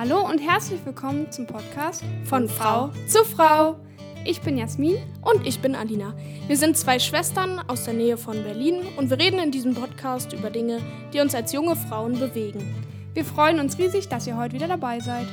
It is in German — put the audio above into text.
Hallo und herzlich willkommen zum Podcast von Frau zu Frau. Ich bin Jasmin und ich bin Alina. Wir sind zwei Schwestern aus der Nähe von Berlin und wir reden in diesem Podcast über Dinge, die uns als junge Frauen bewegen. Wir freuen uns riesig, dass ihr heute wieder dabei seid.